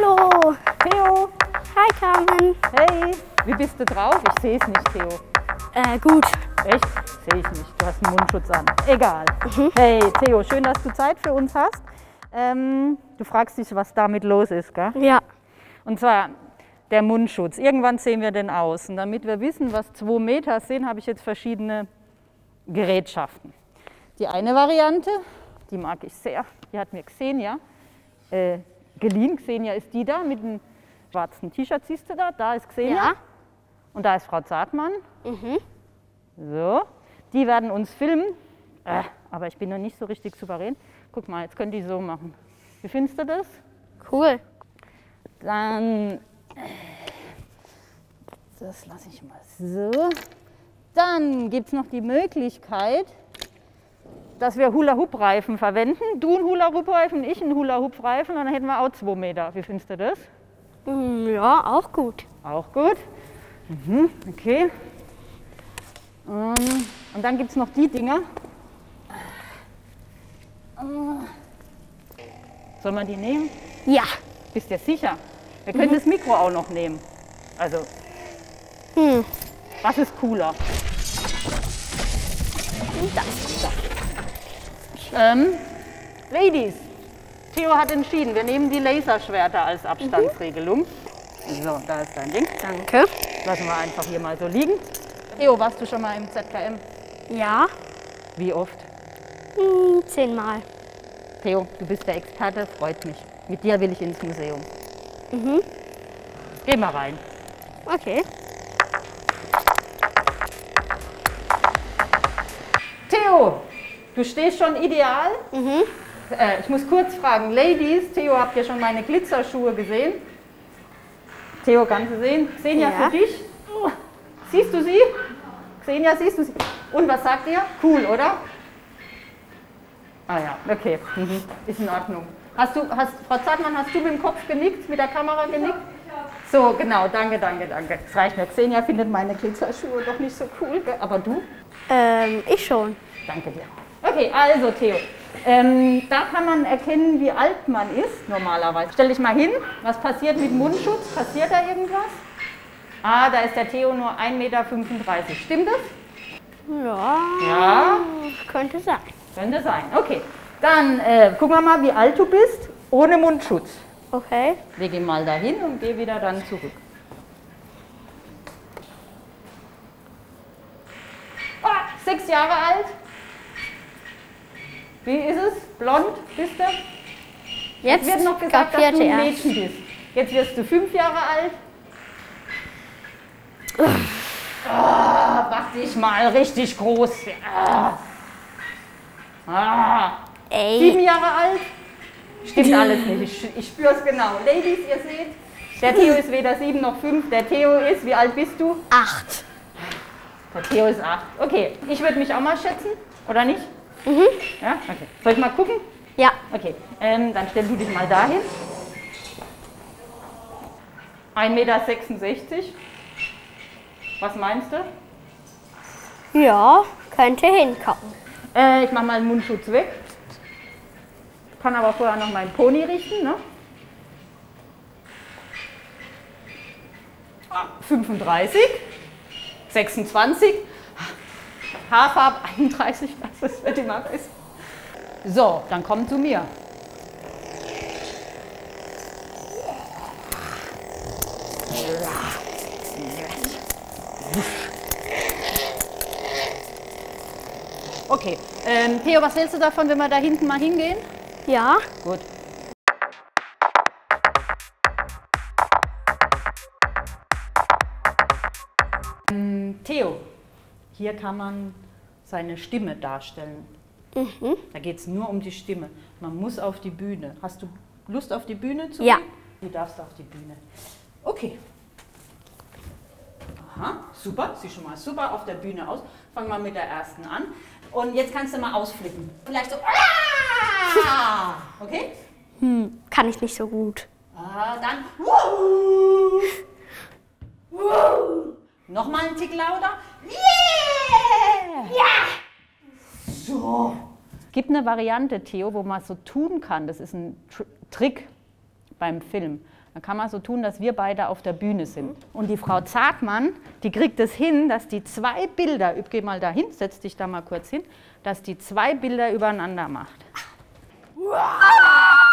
Hallo. Theo, Hi Carmen. hey, wie bist du drauf? Ich sehe es nicht, Theo. Äh, gut. Echt? Sehe ich nicht. Du hast einen Mundschutz an. Egal. Hey, Theo, schön, dass du Zeit für uns hast. Ähm, du fragst dich, was damit los ist, gell? Ja. Und zwar der Mundschutz. Irgendwann sehen wir den aus. Und damit wir wissen, was zwei Meter sind, habe ich jetzt verschiedene Gerätschaften. Die eine Variante, die mag ich sehr, die hat mir Xenia äh, geliehen. Xenia ist die da mit dem schwarzen T-Shirt, siehst du da? Da ist Xenia. Ja. Und da ist Frau Zartmann. So, die werden uns filmen. Äh, aber ich bin noch nicht so richtig souverän. Guck mal, jetzt können die so machen. Wie findest du das? Cool. Dann, äh, das lasse ich mal so. Dann gibt es noch die Möglichkeit, dass wir Hula-Hoop-Reifen verwenden. Du einen Hula-Hoop-Reifen, ich einen Hula-Hoop-Reifen und dann hätten wir auch zwei Meter. Wie findest du das? Mm, Ja, auch gut. Auch gut. Mhm, okay. Ähm, Und dann gibt es noch die Dinger. Soll man die nehmen? Ja. Bist dir sicher? Wir können das Mikro auch noch nehmen. Also, Hm. was ist cooler? Das. Ähm, Ladies, Theo hat entschieden, wir nehmen die Laserschwerter als Abstandsregelung. So, da ist dein Ding. Danke. Lassen wir einfach hier mal so liegen. Theo, warst du schon mal im ZKM? Ja. Wie oft? Hm, zehnmal. Theo, du bist der Experte, freut mich. Mit dir will ich ins Museum. Mhm. Geh mal rein. Okay. Du stehst schon ideal. Mhm. Äh, ich muss kurz fragen, Ladies, Theo, habt ihr schon meine Glitzerschuhe gesehen? Theo, kannst du sehen? Xenia, Ja. für dich? Oh, Siehst du sie? Xenia, siehst du sie? Und was sagt ihr? Cool, oder? Ah ja, okay. Mhm. Ist in Ordnung. Hast du, hast, Frau Zartmann, hast du mit dem Kopf genickt, mit der Kamera genickt? So, genau, danke, danke, danke. Das reicht mir. Xenia findet meine Glitzerschuhe doch nicht so cool, aber du? Ähm, ich schon. Danke dir. Okay, also Theo, ähm, da kann man erkennen, wie alt man ist normalerweise. Stell dich mal hin, was passiert mit Mundschutz? Passiert da irgendwas? Ah, da ist der Theo nur 1,35 Meter. Stimmt das? Ja. Ja. Könnte sein. Könnte sein. Okay, dann äh, gucken wir mal, wie alt du bist ohne Mundschutz. Okay. Leg ihn mal dahin und geh wieder dann zurück. Ah, sechs Jahre alt. Wie ist es? Blond bist du? Jetzt wird noch gesagt, dass du ein. Mädchen bist. Jetzt wirst du fünf Jahre alt. Ah, mach dich mal richtig groß. Ah. Ah. Sieben. Jahre alt. Stimmt alles nicht. Ich, ich spüre es genau. Ladies, ihr seht, der Theo ist weder sieben noch fünf. Der Theo ist, wie alt bist du? Acht. Der Theo ist acht. Okay, ich würde mich auch mal schätzen, oder nicht? Mhm. Ja, okay. Soll ich mal gucken? Ja. Okay, ähm, dann stell du dich mal dahin. 1,66 Meter. Was meinst du? Ja, könnte hinkommen. Äh, ich mache mal den Mundschutz weg. Kann aber vorher noch meinen Pony richten. Ne? Ah, 35, 26, Haarfarbe 31, das wird immer besser. So, dann komm zu mir. Okay, ähm, Theo, was hältst du davon, wenn wir da hinten mal hingehen? Ja. Gut. Ähm, Theo, hier kann man seine Stimme darstellen. Da geht es nur um die Stimme. Man muss auf die Bühne. Hast du Lust auf die Bühne zu Ja. gehen? Du darfst auf die Bühne. Okay. Aha, super, sieht schon mal super auf der Bühne aus. Fangen wir mit der ersten an. Und jetzt kannst du mal ausflippen. Vielleicht so. "Ah!" Okay? Hm, kann ich nicht so gut. Ah, dann. Wuhu! Wuhu! Nochmal einen Tick lauter. Yeah! Ja! So. Es gibt eine Variante, Theo, wo man so tun kann. Das ist ein Tr Trick beim Film. Dann kann man so tun, dass wir beide auf der Bühne sind. Und die Frau Zartmann, die kriegt es hin, dass die zwei Bilder, geh mal dahin, setz dich da mal kurz hin, dass die zwei Bilder übereinander macht. Nochmal.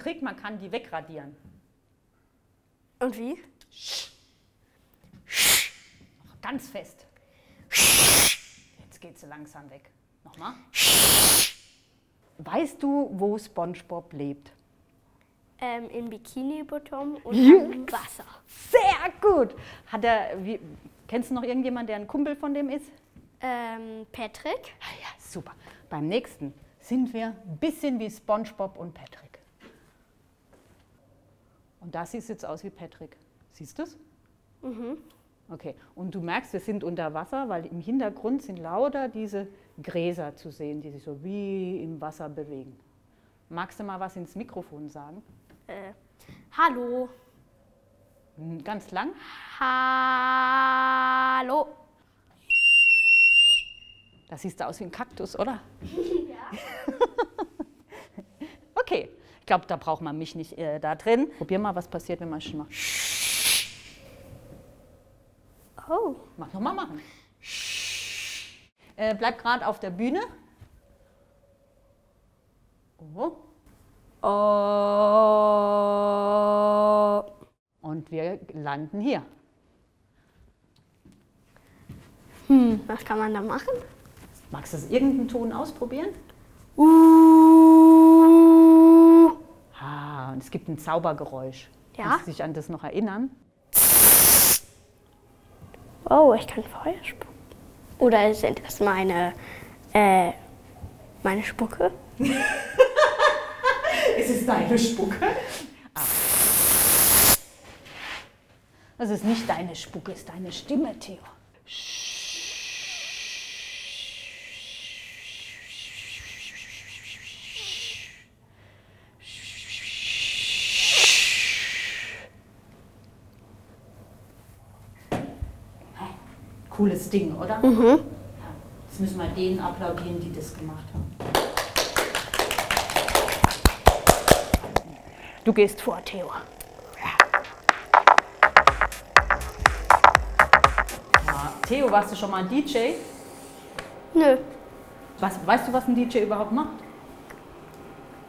Trick, man kann die wegradieren. Und wie? Ganz fest. Jetzt geht sie langsam weg. Nochmal. Weißt du, wo SpongeBob lebt? Ähm, Im Bikini-Bottom und im Wasser. Sehr gut. Hat er, wie, kennst du noch irgendjemanden, der ein Kumpel von dem ist? Ähm, Patrick? Ah ja, super. Beim nächsten sind wir ein bisschen wie SpongeBob und Patrick. Und da siehst du jetzt aus wie Patrick. Siehst du es? Mhm. Okay. Und du merkst, wir sind unter Wasser, weil im Hintergrund sind lauter diese Gräser zu sehen, die sich so wie im Wasser bewegen. Magst du mal was ins Mikrofon sagen? Äh, hallo. Ganz lang. Hallo. Da siehst du aus wie ein Kaktus, oder? ich glaube, da braucht man mich nicht äh, da drin. Probier mal, was passiert, wenn man schon macht. Oh. Mach nochmal machen. Äh, bleib gerade auf der Bühne. Oh. Oh. Und wir landen hier. Hm, was kann man da machen? Magst du irgendeinen Ton ausprobieren? Uh. Und es gibt ein Zaubergeräusch. Ja? Kannst du dich an das noch erinnern? Oh, ich kann Feuer spucken. Oder sind das meine, äh, meine Spucke? Es ist deine Spucke. Ah. Das ist nicht deine Spucke, es ist deine Stimme, Theo. Cooles Ding, oder? Mhm. Jetzt müssen wir denen applaudieren, die das gemacht haben. Du gehst vor, Theo. Ja, Theo, warst du schon mal ein DJ? Nö. Was, weißt du, was ein DJ überhaupt macht?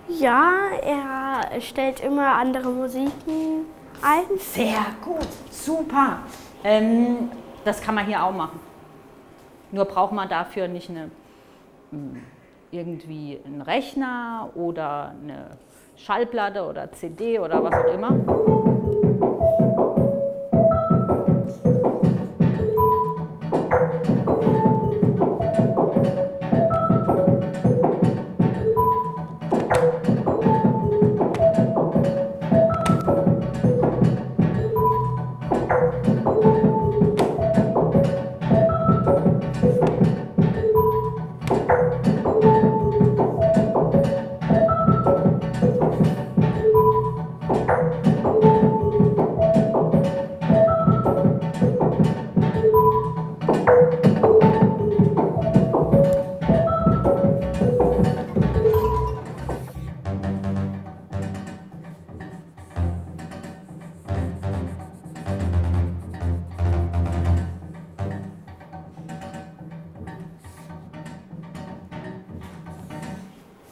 Ja, er stellt immer andere Musiken ein. Sehr gut, super. Ähm, das kann man hier auch machen. Nur braucht man dafür nicht eine, mm, irgendwie einen Rechner oder eine Schallplatte oder CD oder was auch immer.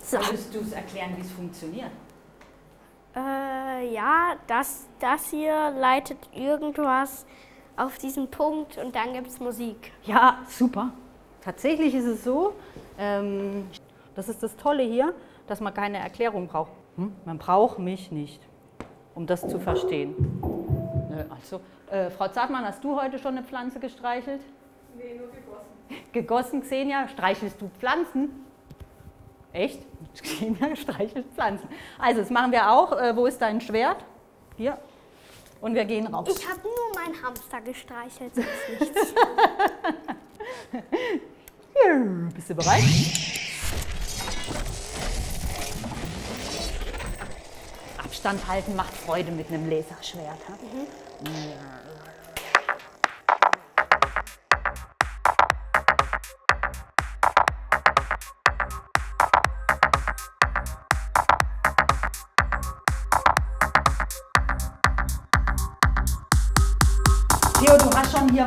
So. Würdest du es erklären, wie es funktioniert? Äh, ja, das, das hier leitet irgendwas auf diesen Punkt und dann gibt es Musik. Ja, super. Tatsächlich ist es so, ähm, das ist das Tolle hier, dass man keine Erklärung braucht. Hm? Man braucht mich nicht, um das zu verstehen. Nö, also, äh, Frau Zartmann, hast du heute schon eine Pflanze gestreichelt? Nee, nur gegossen. Gegossen, Xenia? Streichelst du Pflanzen? Echt? Xenia streichelt Pflanzen. Also, das machen wir auch. Äh, wo ist dein Schwert? Hier. Und wir gehen raus. Ich habe nur meinen Hamster gestreichelt, sonst nichts. Bist du bereit? Abstand halten macht Freude mit einem Laserschwert. Theo,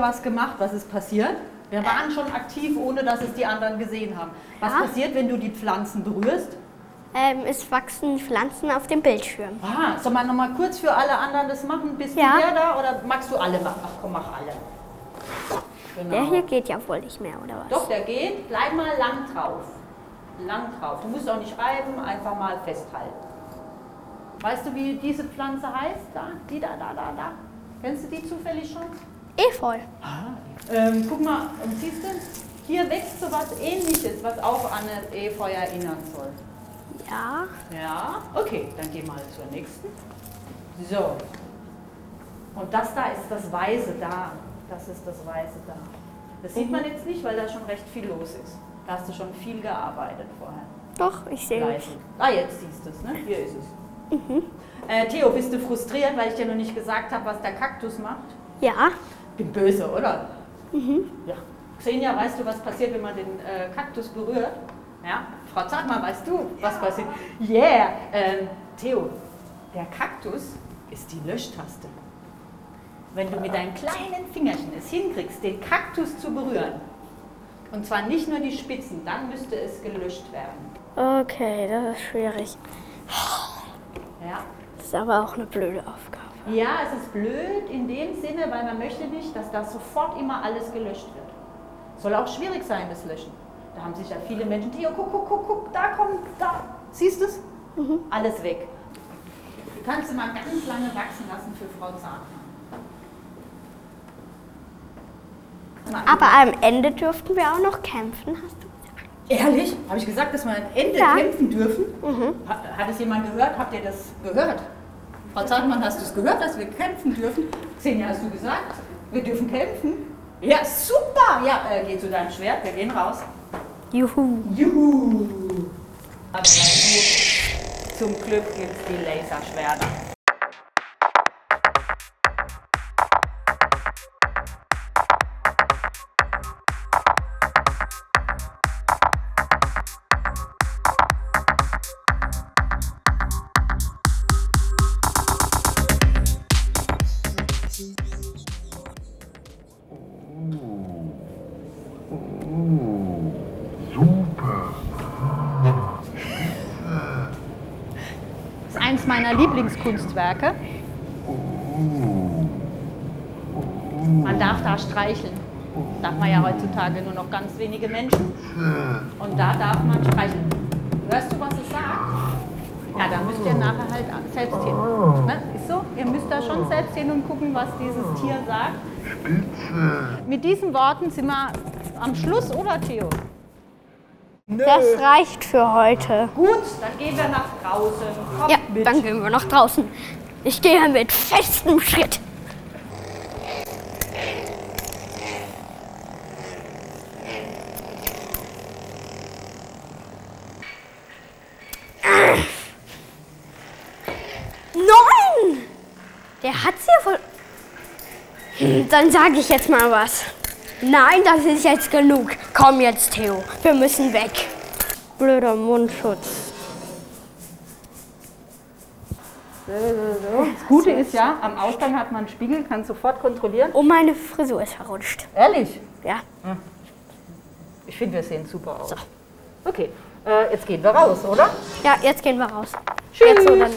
was gemacht. Was ist passiert? Wir waren schon aktiv, ohne dass es die anderen gesehen haben. Was Ja. passiert, wenn du die Pflanzen berührst? ähm, es wachsen Pflanzen auf dem Bildschirm. Ah, soll man noch mal kurz für alle anderen das machen? Bist Ja. du der da oder magst du alle machen? Ach komm, mach alle. Genau. Der hier geht ja wohl nicht mehr, oder was? Doch, der geht. Bleib mal lang drauf. Lang drauf. Du musst auch nicht reiben, einfach mal festhalten. Weißt du, wie diese Pflanze heißt? Da, die da, da, da, da. Kennst du die zufällig schon? Efeu. Ähm, guck mal, und siehst du, hier wächst so was ähnliches, was auch an ein Efeu erinnern soll. Ja. Ja, okay, dann geh mal zur nächsten. So. Und das da ist das Weiße da. Das ist das Weiße da. Das sieht man jetzt nicht, weil da schon recht viel los ist. Da hast du schon viel gearbeitet vorher. Doch, ich sehe es. Ah, jetzt siehst du es, ne? Hier ist es. Äh, Theo, bist du frustriert, weil ich dir noch nicht gesagt habe, was der Kaktus macht? Ja. Bin böse, oder? Ja. Xenia, weißt du, was passiert, wenn man den äh, Kaktus berührt? Ja. Frau Zachmann, weißt du, was passiert? Yeah! Ähm, Theo, der Kaktus ist die Löschtaste. Wenn du mit deinen kleinen Fingerchen es hinkriegst, den Kaktus zu berühren, und zwar nicht nur die Spitzen, dann müsste es gelöscht werden. Okay, das ist schwierig. Ja. Das ist aber auch eine blöde Aufgabe. Ja, es ist blöd in dem Sinne, weil man möchte nicht, dass da sofort immer alles gelöscht wird. Soll auch schwierig sein, das Löschen. Da haben sich ja viele Menschen, Theo, guck, guck, guck, guck, da kommt, da, siehst du es? Alles weg. Die kannst du mal ganz lange wachsen lassen für Frau. Mal Aber am Ende dürften wir auch noch kämpfen, hast du gesagt. Ehrlich? Habe ich gesagt, dass wir am Ende Ja. kämpfen dürfen? Hat, hat es jemand gehört? Habt ihr das gehört? Frau Zartmann, hast du es gehört, dass wir kämpfen dürfen? Xenia, hast du gesagt, wir dürfen kämpfen? Ja, super! Ja, äh, geh zu deinem Schwert, wir gehen raus. Juhu. Juhu! Aber zum Glück gibt es die Laserschwerter. Meiner Lieblingskunstwerke. Man darf da streicheln. Darf man ja heutzutage nur noch ganz wenige Menschen. Und da darf man streicheln. Hörst du, was es sagt? Ja, da müsst ihr nachher halt selbst hin. Ne? Ist so? Ihr müsst da schon selbst hin und gucken, was dieses Tier sagt. Mit diesen Worten sind wir am Schluss, oder Theo? Das reicht für heute. Gut, dann gehen wir nach draußen. Kommt Ja, mit. dann gehen wir nach draußen. Ich gehe mit festem Schritt. Nein! Der hat's ja voll. Hm, Dann sage ich jetzt mal was. Nein, das ist jetzt genug. Komm jetzt, Theo. Wir müssen weg. Blöder Mundschutz. Gute ist ja, am Ausgang hat man einen Spiegel, kann sofort kontrollieren. Oh, meine Frisur ist verrutscht. Ehrlich? Ja. Ich finde, wir sehen super aus. Okay, äh, jetzt gehen wir raus, oder? Ja, jetzt gehen wir raus. Tschüss. Jetzt so dann.